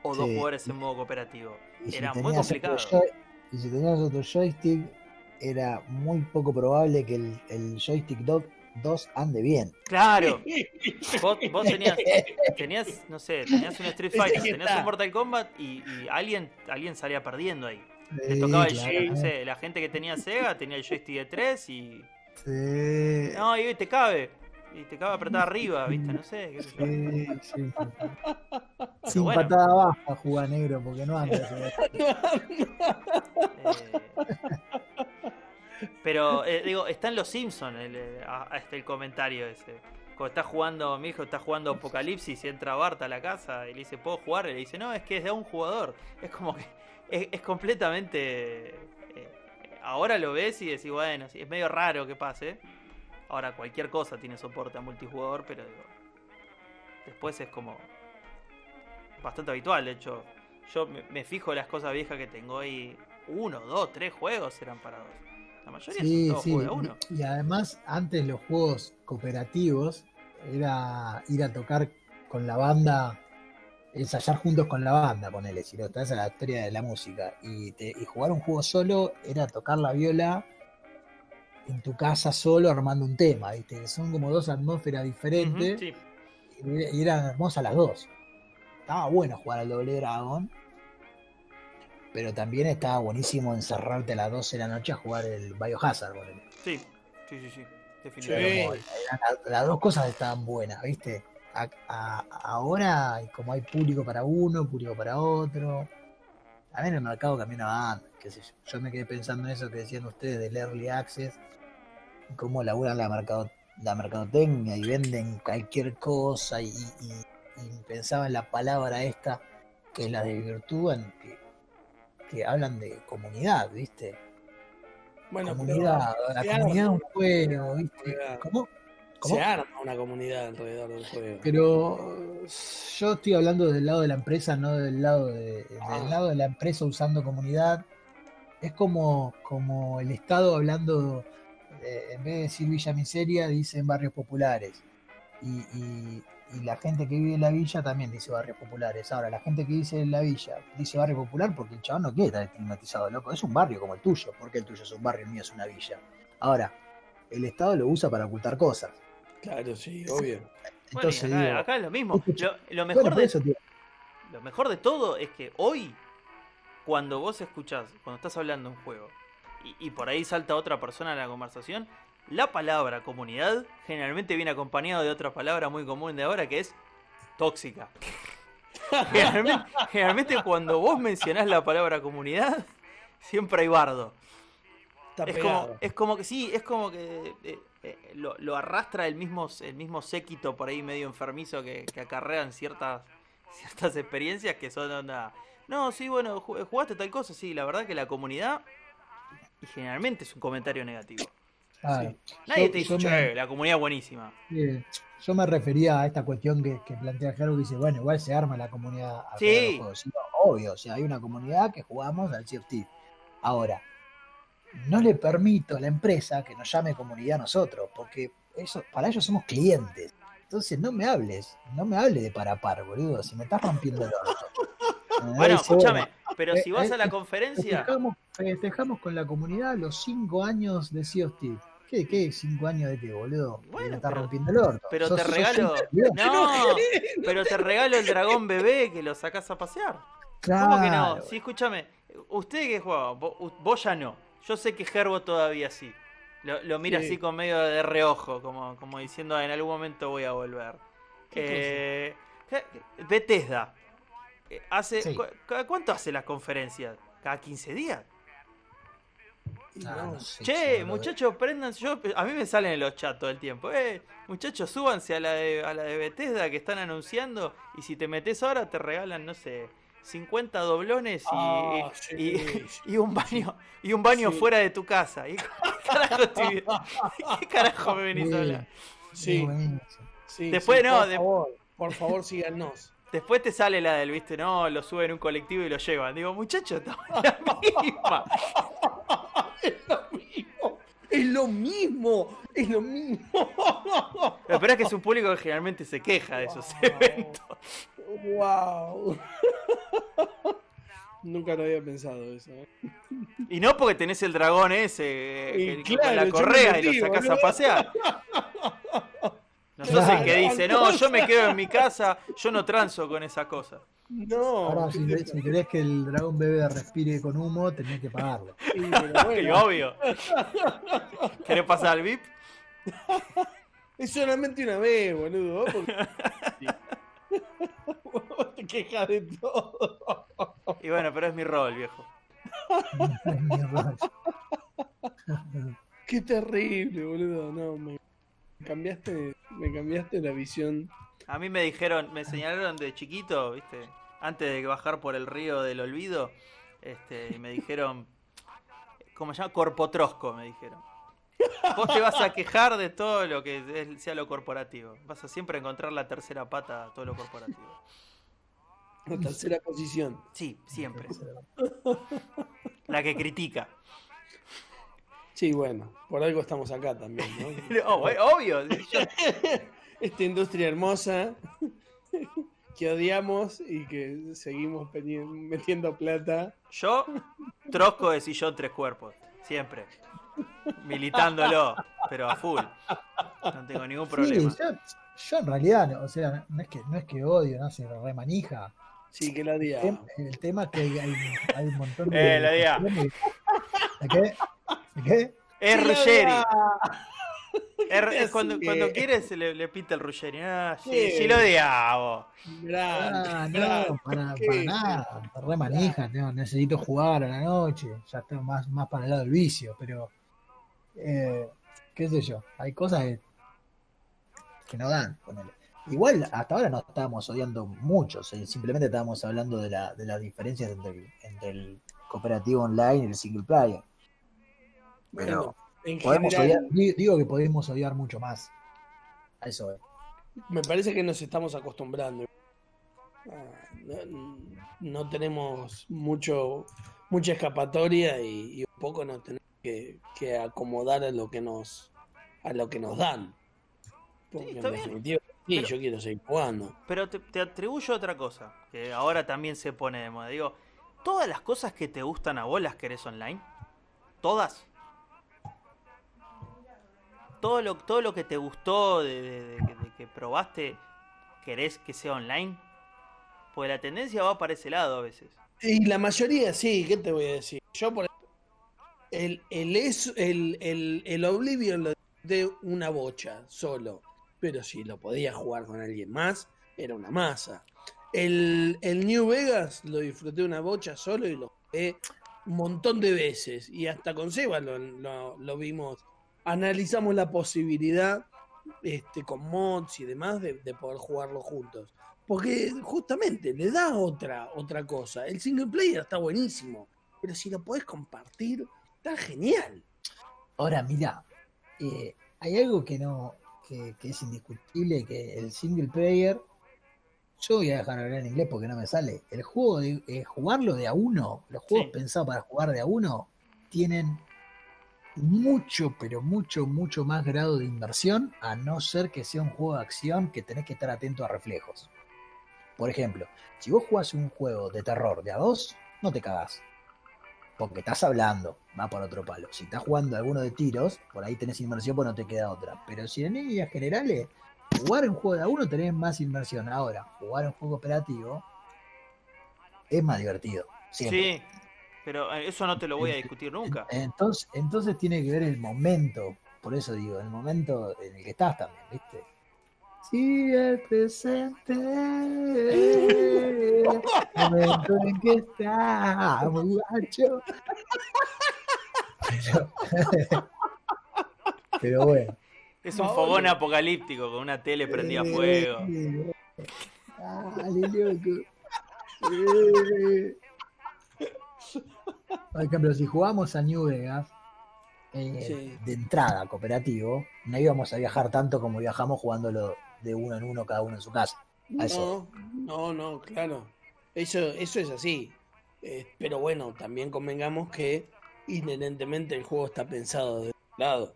o dos jugadores en modo cooperativo. Era muy complicado. y si tenías otro joystick, era muy poco probable que el, joystick 2 ande bien. Claro. (laughs) vos, tenías, tenías, no sé, tenías un Street Fighter, tenías un Mortal Kombat y, alguien, alguien salía perdiendo ahí. Le tocaba el, no sé, la gente que tenía Sega tenía el joystick de 3 y. Sí. No, y te cabe y te acaba apretar arriba, ¿viste? No sé. Qué sí, sí, Sin patada baja juega negro porque no anda. (laughs) Eh, pero eh, digo, está en los Simpsons el, este, el comentario ese. Cuando está jugando, mi hijo está jugando Apocalipsis y entra Bart a la casa y le dice, ¿puedo jugar? Y le dice, no, es que es de un jugador. Es como que es, completamente. Eh, ahora lo ves y decís, bueno, es medio raro que pase. Ahora cualquier cosa tiene soporte a multijugador, pero digo, después es como bastante habitual. De hecho, yo me, fijo las cosas viejas que tengo y uno, dos, tres juegos eran para dos. La mayoría sí, son sí. uno. Y además, antes los juegos cooperativos era ir a tocar con la banda, ensayar juntos con la banda, ponele, si no estás a la historia de la música. Y, y jugar un juego solo era tocar la viola en tu casa solo armando un tema, ¿viste? Son como dos atmósferas diferentes y, eran hermosas las dos. Estaba bueno jugar al Doble Dragon, pero también estaba buenísimo encerrarte a las 12 de la noche a jugar el Biohazard. Sí, sí, sí, sí, definitivamente. las dos cosas estaban buenas, ¿viste? ahora, como hay público para uno, público para otro, también el mercado camina banda, qué sé yo. Yo me quedé pensando en eso que decían ustedes del Early Access cómo laburan la, mercado, la mercadotecnia y venden cualquier cosa y, pensaba en la palabra esta, que es la de virtud, que, hablan de comunidad, ¿viste? Bueno, comunidad, la comunidad de un juego, ¿viste? ¿Cómo? Se arma una comunidad alrededor del juego. Pero yo estoy hablando del lado de la empresa, no del lado de, del ah. lado de la empresa usando comunidad. Es como, como el Estado hablando eh, en vez de decir Villa Miseria, dicen barrios populares. Y, la gente que vive en la villa también dice barrios populares. Ahora, la gente que dice en la villa dice barrio popular porque el chabón no quiere estar estigmatizado, loco. Es un barrio como el tuyo. porque el tuyo es un barrio, el mío es una villa? Ahora, el Estado lo usa para ocultar cosas. Claro, sí, obvio. Entonces, acá, es lo mismo. Lo, mejor de, lo mejor de todo es que hoy, cuando vos escuchás, cuando estás hablando un juego, y, por ahí salta otra persona en la conversación, la palabra comunidad generalmente viene acompañado de otra palabra muy común de ahora que es tóxica. (laughs) generalmente, cuando vos mencionás la palabra comunidad, siempre hay bardo. Es como, es como, que sí, es como que eh, eh, lo, arrastra el mismo, el mismo séquito por ahí medio enfermizo que, acarrean ciertas, ciertas experiencias que son onda. No, sí, bueno, jugaste tal cosa, sí, la verdad que la comunidad y generalmente es un comentario negativo. Nadie te dice, la comunidad buenísima. yo me refería a esta cuestión que, plantea Gerbo que dice, bueno, igual se arma la comunidad. Sí. obvio, o sea, hay una comunidad que jugamos al CFT. Ahora, no le permito a la empresa que nos llame comunidad a nosotros, porque eso, para ellos somos clientes. Entonces no me hables, no me hables de para par, boludo, si me estás rompiendo el orto. (laughs) bueno, escúchame, pero si vas a la conferencia... Festejamos, con la comunidad los cinco años de Sea of ¿Qué, ¿Qué? ¿Cinco años de qué, boludo? Bueno, me está rompiendo el orto. Pero te regalo... no, (laughs) pero te regalo el dragón bebé que lo sacas a pasear. ¿Cómo que no? Sí, escúchame, usted que juega, vos, ya no. Yo sé que Gerbo todavía sí. Lo, mira así con medio de reojo, como, como diciendo en algún momento voy a volver. Eh, Bethesda. Eh, hace, ¿Cuánto hace las conferencias? ¿Cada 15 días? Ah, che, muchachos, prendan. Yo, a mí me salen en los chats todo el tiempo. Eh, muchachos, súbanse a la, de, a la de Bethesda que están anunciando. Y si te metes ahora, te regalan, no sé, 50 doblones y, ah, (laughs) y, un baño y un baño fuera de tu casa. ¿Y (laughs) qué carajo, me venís a hablar? Sí. Después no, por, favor, por favor, síganos. (laughs) Después te sale la del, viste, no, lo suben en un colectivo y lo llevan. Digo, muchachos, estamos la misma. Es lo mismo. Es lo mismo. Lo peor es que es un público que generalmente se queja de esos eventos. Wow. Nunca lo había pensado eso. Y no porque tenés el dragón ese con la correa y lo sacás a pasear. (laughs) El que dice, no, yo me quedo en mi casa, yo no transo con esa cosa. No. Ahora, si, querés que el dragón bebé respire con humo, tenés que pagarlo. Sí, pero (laughs) obvio. ¿Querés pasar al VIP? Es solamente una vez, boludo. (laughs) Te quejas de todo. Y bueno, pero es mi rol, viejo. (laughs) Qué terrible, boludo. No, me cambiaste, me cambiaste la visión. A mí me dijeron, me señalaron de chiquito, viste, antes de bajar por el río del olvido, este, y me dijeron, ¿cómo se llama? Corpotrosco, me dijeron. Vos te vas a quejar de todo lo que sea lo corporativo. Vas a siempre encontrar la tercera pata a todo lo corporativo. La tercera posición. Sí, siempre. La que critica. Sí, bueno, por algo estamos acá también, ¿no? (laughs) obvio. (laughs) Esta industria hermosa (laughs) que odiamos y que seguimos metiendo plata. Yo, trosco de sillón tres cuerpos, siempre. Militándolo, pero a full. No tengo ningún problema. Sí, yo, en realidad, o sea, no es que, no es que odio, no se remanija. Sí, que la día. El, tema es que hay, hay, un montón de. Eh, la día. ¿De qué? ¿De qué? Es Ruggeri. Es, cuando, cuando quieres le, le pinta el Ruggeri. Ah, sí, sí, lo odiaba. Ah, no, para, para nada. Re manija, no, necesito jugar a la noche. Ya estoy más, más para el lado del vicio, pero. Eh, qué sé yo. Hay cosas que, que no dan. Igual hasta ahora no estábamos odiando mucho, simplemente estábamos hablando de, la, de las diferencias entre el, cooperativo online y el single player. Pero podemos digo que podemos odiar mucho más. A eso Me parece que nos estamos acostumbrando. Ah, no, tenemos mucho mucha escapatoria y, un poco nos tenemos que, acomodar a lo que nos a lo que nos dan. Sí, yo quiero seguir jugando. Pero te, atribuyo otra cosa, que ahora también se pone de moda. Digo, ¿todas las cosas que te gustan a vos las querés online? ¿Todas? Todo lo, todo lo que te gustó de, que probaste, ¿querés que sea online? Pues la tendencia va para ese lado a veces. Y la mayoría sí, ¿qué te voy a decir? Yo por el, el, el, el, el Oblivion lo de una bocha solo pero si lo podía jugar con alguien más, era una masa. El, New Vegas lo disfruté una bocha solo y lo jugué un montón de veces. Y hasta con Seba lo, vimos. Analizamos la posibilidad este, con mods y demás de, poder jugarlo juntos. Porque justamente le da otra, otra cosa. El single player está buenísimo. Pero si lo podés compartir, está genial. Ahora, mira, eh, hay algo que no, que, es indiscutible que el single player, yo voy a dejar hablar en inglés porque no me sale, el juego de eh, jugarlo de a uno, los juegos pensados para jugar de a uno, tienen mucho, pero mucho, mucho más grado de inversión, a no ser que sea un juego de acción que tenés que estar atento a reflejos. Por ejemplo, si vos jugás un juego de terror de a dos, no te cagás. Porque estás hablando, va por otro palo. Si estás jugando alguno de tiros, por ahí tenés inversión, pues no te queda otra. Pero si en líneas generales, jugar un juego de a uno tenés más inversión. Ahora, jugar un juego operativo es más divertido. Sí, pero eh, eso no te lo voy a discutir nunca. Entonces, entonces tiene que ver el momento. Por eso digo, el momento en el que estás también, ¿viste? Sí, el presente. (laughs) El momento en que está, muchacho. Pero, (laughs) pero bueno. Es un fogón apocalíptico con una tele prendida a fuego. Dale, loco. (laughs) Por ejemplo, si jugamos a New Vegas, eh, de entrada cooperativo, no íbamos a viajar tanto como viajamos jugándolo de uno en uno, cada uno en su casa. No, no, no, claro. Eso, eso es así. Eh, pero bueno, también convengamos que inherentemente el juego está pensado de un lado.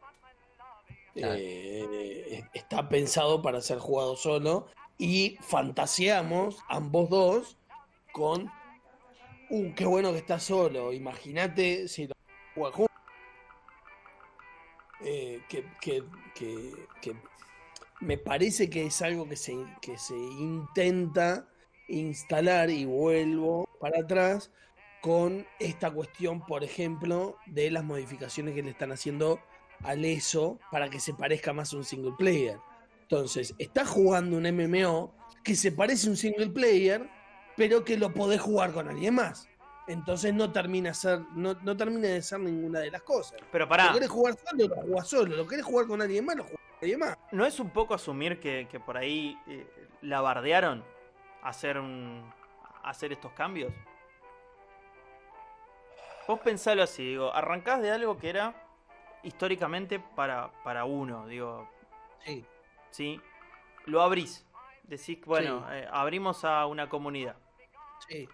Eh, está pensado para ser jugado solo y fantaseamos ambos dos con uh, qué bueno que está solo. Imagínate si lo juega. Eh, que, me parece que es algo que se, que se intenta instalar y vuelvo para atrás con esta cuestión, por ejemplo, de las modificaciones que le están haciendo al ESO para que se parezca más a un single player. Entonces, está jugando un MMO que se parece a un single player, pero que lo podés jugar con alguien más. Entonces no termina, ser, no, no termina de ser ninguna de las cosas. Pero para. Lo querés jugar solo, lo jugás solo. Lo querés jugar con alguien más, lo jugás con alguien más. ¿No es un poco asumir que, por ahí eh, la bardearon hacer, un, hacer estos cambios? Vos pensalo así, digo, arrancás de algo que era históricamente para, para uno, digo. Sí. Sí. Lo abrís. Decís, bueno, eh, abrimos a una comunidad. Sí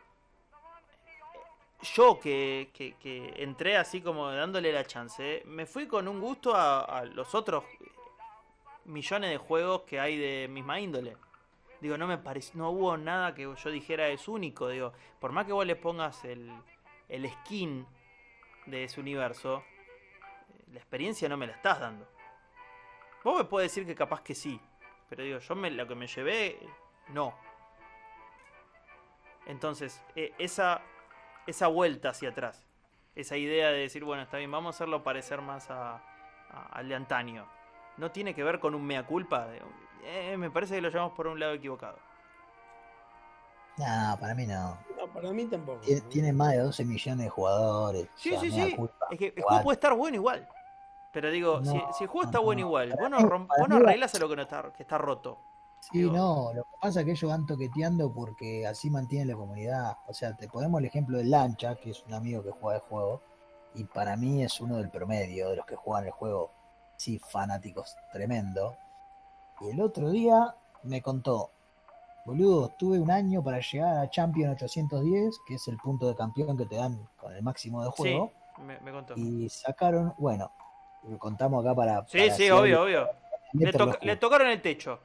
yo que, entré así como dándole la chance, me fui con un gusto a, los otros millones de juegos que hay de misma índole. Digo, no me parece, no hubo nada que yo dijera es único. Digo, por más que vos le pongas el, el skin de ese universo, la experiencia no me la estás dando. Vos me puedes decir que capaz que sí, pero digo, yo me, lo que me llevé, no. Entonces, e, esa esa vuelta hacia atrás. Esa idea de decir, bueno, está bien, vamos a hacerlo parecer más a, al de antaño. No tiene que ver con un mea culpa. Eh, me parece que lo llevamos por un lado equivocado. No, para mí no. No, para mí tampoco. Tiene, más de 12 millones de jugadores. Sí, sí, sí. es que el juego puede estar bueno igual. Pero digo, si, el juego está bueno igual, vos no, arreglas a lo que, no está, que está roto. Sí, no, lo que pasa es que ellos van toqueteando porque así mantienen la comunidad. O sea, te ponemos el ejemplo de Lancha, que es un amigo que juega el juego, y para mí es uno del promedio de los que juegan el juego, sí, fanáticos, tremendo. Y el otro día me contó, boludo, tuve un año para llegar a Champion 810, que es el punto de campeón que te dan con el máximo de juego. Sí, me, contó. Y sacaron, bueno, lo contamos acá para... Sí, sí, obvio, obvio. le tocaron el techo.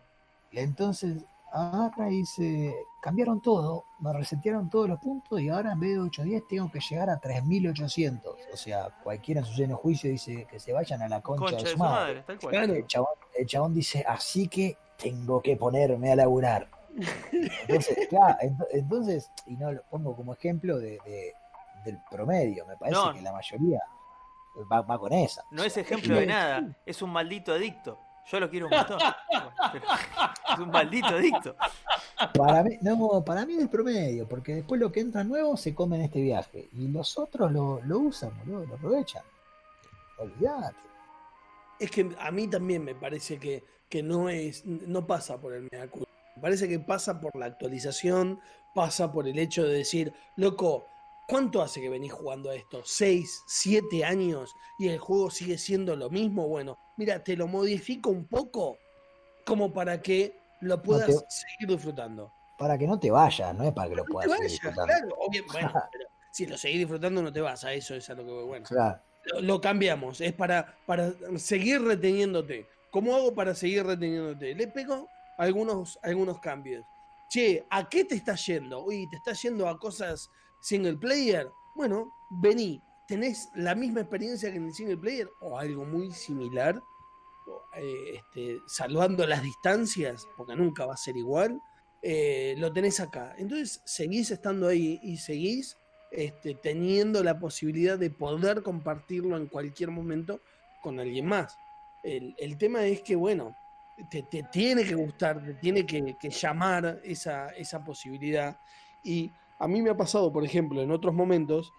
Entonces agarra y se cambiaron todo, me resetearon todos los puntos y ahora en vez de 810 tengo que llegar a 3800. O sea, cualquiera en su lleno juicio dice que se vayan a la concha, de su madre. el, chabón, dice, así que tengo que ponerme a laburar. Entonces, (laughs) claro, entonces, y no lo pongo como ejemplo de, del promedio, me parece que la mayoría va, va con esa. No es ejemplo de nada, es un maldito adicto. Yo lo quiero un montón. (laughs) es un maldito adicto. Para mí, no, para mí es promedio, porque después lo que entra nuevo se come en este viaje. Y los otros lo, lo usan, lo aprovechan. Olvídate. Es que a mí también me parece que, que no es, no pasa por el Me parece que pasa por la actualización, pasa por el hecho de decir, loco, ¿Cuánto hace que venís jugando a esto? ¿Seis, siete años? ¿Y el juego sigue siendo lo mismo? Bueno, mira, te lo modifico un poco como para que lo puedas seguir disfrutando. Para que no te vayas, no es para que lo puedas seguir disfrutando. Claro, bueno, (laughs) pero si lo seguís disfrutando no te vas, a eso es a lo que voy. Bueno, claro. lo, cambiamos. Es para, para seguir reteniéndote. ¿Cómo hago para seguir reteniéndote? Le pego algunos, algunos cambios. Che, ¿a qué te estás yendo? Uy, ¿te estás yendo a cosas single player? Bueno, vení, ¿tenés la misma experiencia que en el single player o algo muy similar? Eh, este, salvando las distancias, porque nunca va a ser igual, eh, lo tenés acá. Entonces seguís estando ahí y seguís este, teniendo la posibilidad de poder compartirlo en cualquier momento con alguien más. El, tema es que, bueno, te, tiene que gustar, te tiene que, llamar esa, esa posibilidad. Y a mí me ha pasado, por ejemplo, en otros momentos,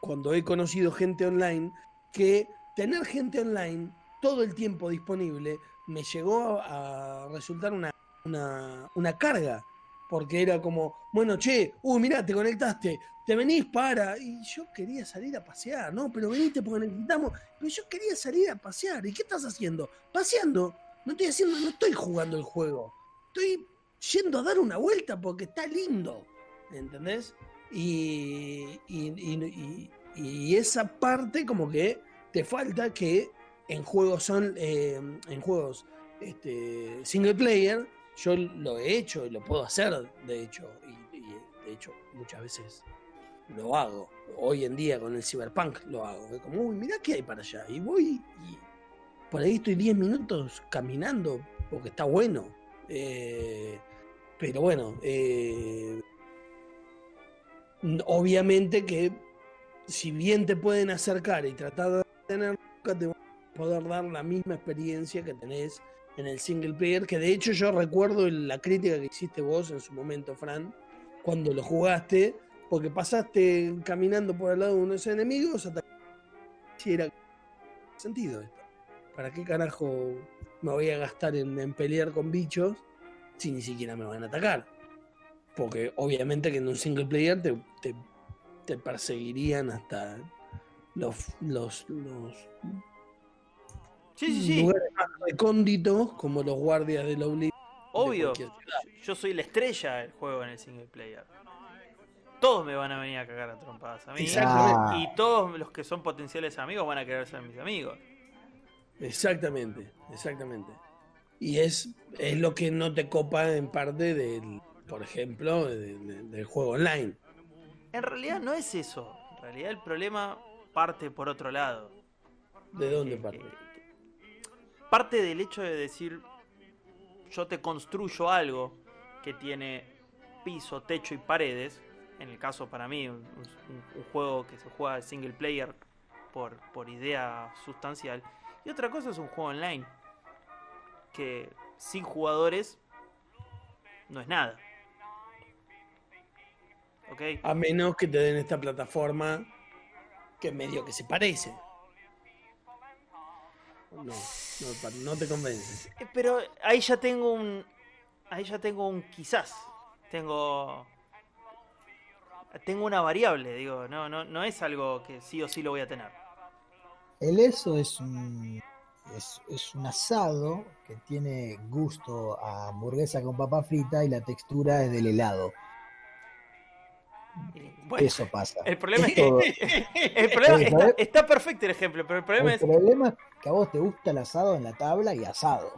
cuando he conocido gente online, que tener gente online todo el tiempo disponible me llegó a resultar una, una, carga porque era como, bueno, che, uy, mirá, te conectaste, te venís para. Y yo quería salir a pasear, ¿no? Pero veniste porque necesitamos. Pero yo quería salir a pasear. ¿Y qué estás haciendo? Paseando. No estoy haciendo, no estoy jugando el juego. Estoy yendo a dar una vuelta porque está lindo. ¿Entendés? Y, y, esa parte como que te falta que en juegos son eh, en juegos este, single player yo lo he hecho y lo puedo hacer, de hecho, y, de hecho muchas veces lo hago. Hoy en día con el Cyberpunk lo hago. Es como, uy, mirá qué hay para allá. Y voy y por ahí estoy 10 minutos caminando porque está bueno. Eh, pero bueno, eh, obviamente que si bien te pueden acercar y tratar de tener, te van a poder dar la misma experiencia que tenés en el single player, que de hecho yo recuerdo la crítica que hiciste vos en su momento, Fran, cuando lo jugaste, porque pasaste caminando por el lado de unos enemigos hasta si era sentido esto. ¿Para qué carajo me voy a gastar en, pelear con bichos si ni siquiera me van a atacar? Porque obviamente que en un single player te, te, perseguirían hasta los, los, los Sí, sí, sí. Lugares más recónditos como los guardias de la Obvio. Yo soy la estrella del juego en el single player. Todos me van a venir a cagar a trompadas a mí. Y todos los que son potenciales amigos van a querer ser mis amigos. Exactamente, exactamente. Y es, es lo que no te copa en parte del, por ejemplo, del juego online. En realidad no es eso. En realidad el problema parte por otro lado. ¿De dónde parte? parte del hecho de decir yo te construyo algo que tiene piso, techo y paredes, en el caso para mí, un, juego que se juega single player por, por idea sustancial, y otra cosa es un juego online, que sin jugadores no es nada. ¿Okay? A menos que te den esta plataforma que medio que se parece. No, no, te convence. Eh, pero ahí ya tengo un. Ahí ya tengo un quizás. Tengo. Tengo una variable, digo, no, no, no es algo que sí o sí lo voy a tener. El eso es un. Es, es un asado que tiene gusto a hamburguesa con papa frita y la textura es del helado. Eso pasa. El problema es que. (laughs) el problema está, perfecto el ejemplo, pero el problema es. El problema es que a vos te gusta el asado en la tabla y asado.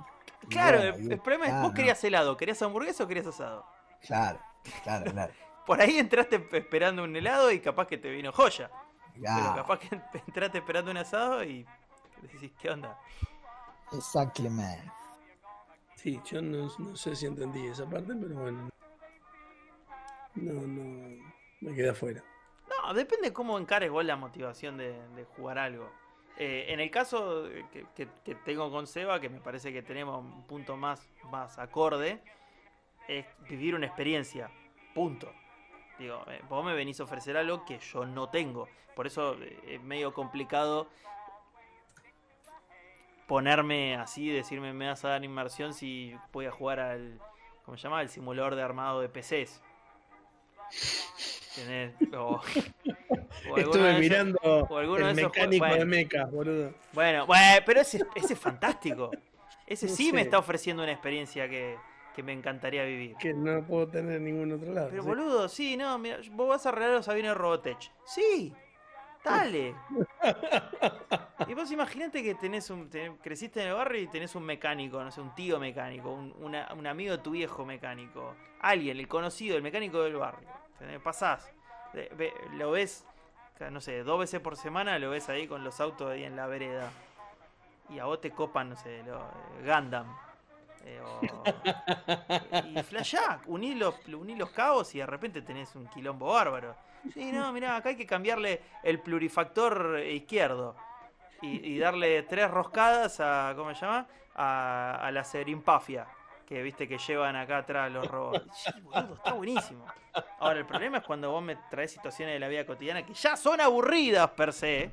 Claro, el, problema es: vos querías helado, ¿querías hamburguesa o querías asado? Claro, claro, claro. (laughs) Por ahí entraste esperando un helado y capaz que te vino joya. Pero capaz que (laughs) entraste esperando un asado y decís, ¿qué onda? Exactamente. Sí, yo no, no sé si entendí esa parte, pero bueno. No, no me quedé afuera. No, depende cómo encares vos la motivación de, jugar algo. Eh, en el caso que, tengo con Seba, que me parece que tenemos un punto más, más acorde, es vivir una experiencia. Punto. Digo, eh, vos me venís a ofrecer algo que yo no tengo. Por eso eh, es medio complicado ponerme así, decirme me vas a dar inmersión si voy a jugar al, ¿cómo se llama? El simulador de armado de PCs. (laughs) Estuve mirando el mecánico de mecas, boludo. Bueno, pero ese, ese es fantástico. Ese sí me está ofreciendo una experiencia que, me encantaría vivir. Que no puedo tener en ningún otro lado. Pero boludo, sí, no, mira, vos vas a arreglar los aviones Robotech. Sí, Dale. (laughs) Y vos imaginate que tenés un. creciste en el barrio y tenés un mecánico, no sé, un tío mecánico, un, amigo de tu viejo mecánico, alguien, el conocido, el mecánico del barrio. Pasás, lo ves, no sé, dos veces por semana lo ves ahí con los autos ahí en la vereda. Y a vos te copan, no sé, lo, eh, Gundam. Eh, (laughs) y flashá, uní los, uní los cabos y de repente tenés un quilombo bárbaro. Sí, no, mirá, acá hay que cambiarle el plurifactor izquierdo. Y, darle tres roscadas a. ¿Cómo se llama? A, a la Serimpafia. Que viste que llevan acá atrás los robots. (laughs) Sí, boludo, está buenísimo. Ahora, el problema es cuando vos me traes situaciones de la vida cotidiana que ya son aburridas per se.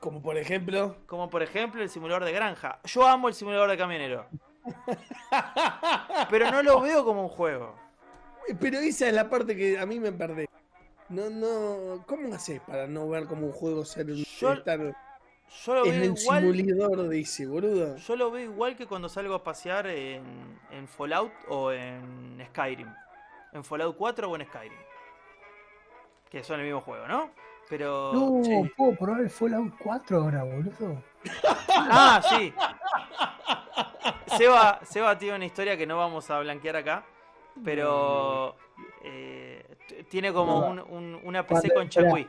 Como por ejemplo. Como por ejemplo el simulador de granja. Yo amo el simulador de camionero. (laughs) Pero no lo veo como un juego. Pero esa es la parte que a mí me perdí. No, no. ¿Cómo haces para no ver como un juego ser un yo, yo lo veo el igual, simulador dice, boludo? Yo lo veo igual que cuando salgo a pasear en, en Fallout o en Skyrim. En Fallout 4 o en Skyrim. Que son el mismo juego, ¿no? Pero. No, puedo probar el Fallout 4 ahora, boludo. (laughs) ah, sí. Seba, Seba tiene una historia que no vamos a blanquear acá. Pero. Eh, tiene como un, una PC con Chagüí.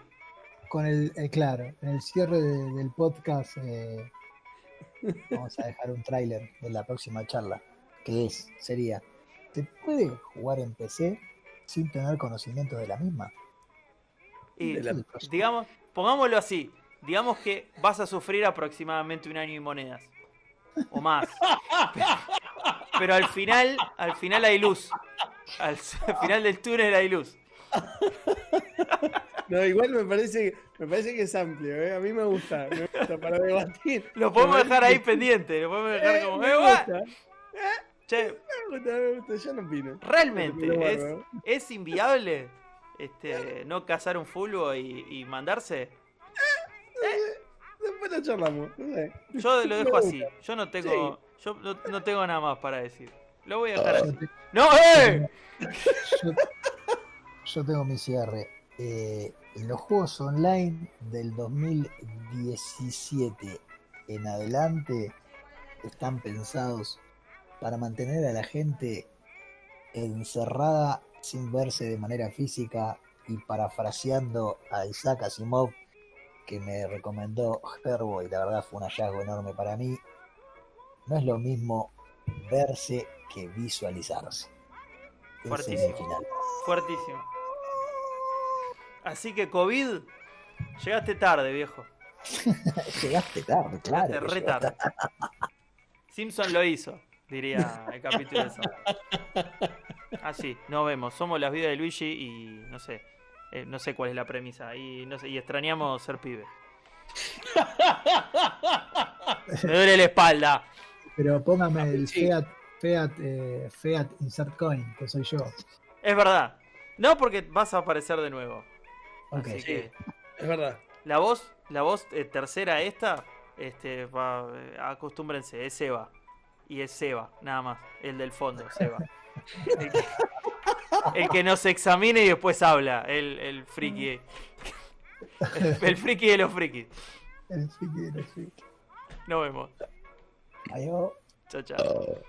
Con el, eh, claro, en el cierre del podcast eh, vamos a dejar un tráiler de la próxima charla, que es, sería, ¿te puede jugar en PC sin tener conocimiento de la misma? Y, digamos, pongámoslo así, digamos que vas a sufrir aproximadamente un año y monedas, o más. (laughs) pero al final, al final hay luz. Al (laughs) final del túnel hay luz. (laughs) No, igual me parece, me parece que es amplio, ¿eh? a mí me gusta, me gusta para debatir. Lo podemos dejar ahí pendiente, lo podemos dejar eh, como. Me gusta. Che, me gusta, me gusta, yo no opino. Realmente, es, es inviable este, no cazar un fulbo y, y mandarse. Eh, después lo charlamos. No sé. Yo lo (laughs) dejo así. Yo no tengo, yo no, no, tengo nada más para decir. Lo voy a dejar así. ¡No, eh! yo tengo mi cierre. Eh, los juegos online del 2017 en adelante están pensados para mantener a la gente encerrada sin verse de manera física y parafraseando a Isaac Asimov que me recomendó Herbo y la verdad fue un hallazgo enorme para mí, no es lo mismo verse que visualizarse. Fuertísimo. Fuertísimo. Así que COVID, llegaste tarde, viejo. (laughs) llegaste tarde, claro. re tarde. (laughs) Simpson lo hizo, diría el capítulo de eso. Así, nos vemos. Somos las vidas de Luigi y no sé, eh, no sé cuál es la premisa. Y no sé, y extrañamos ser pibe. Me duele la espalda. Pero póngame el Fiat, Fiat, eh, Fiat Insert Coin, que soy yo. Es verdad. No, porque vas a aparecer de nuevo. Así que, es verdad. La voz, la voz eh, tercera esta, este, va, eh, acostúmbrense, es Seba. Y es Seba, nada más. El del fondo, Seba. el, que, nos examine y después habla. El, el friki. (laughs) El, friki de los frikis. El friki de los frikis. Nos vemos. Adiós. Chao, chao.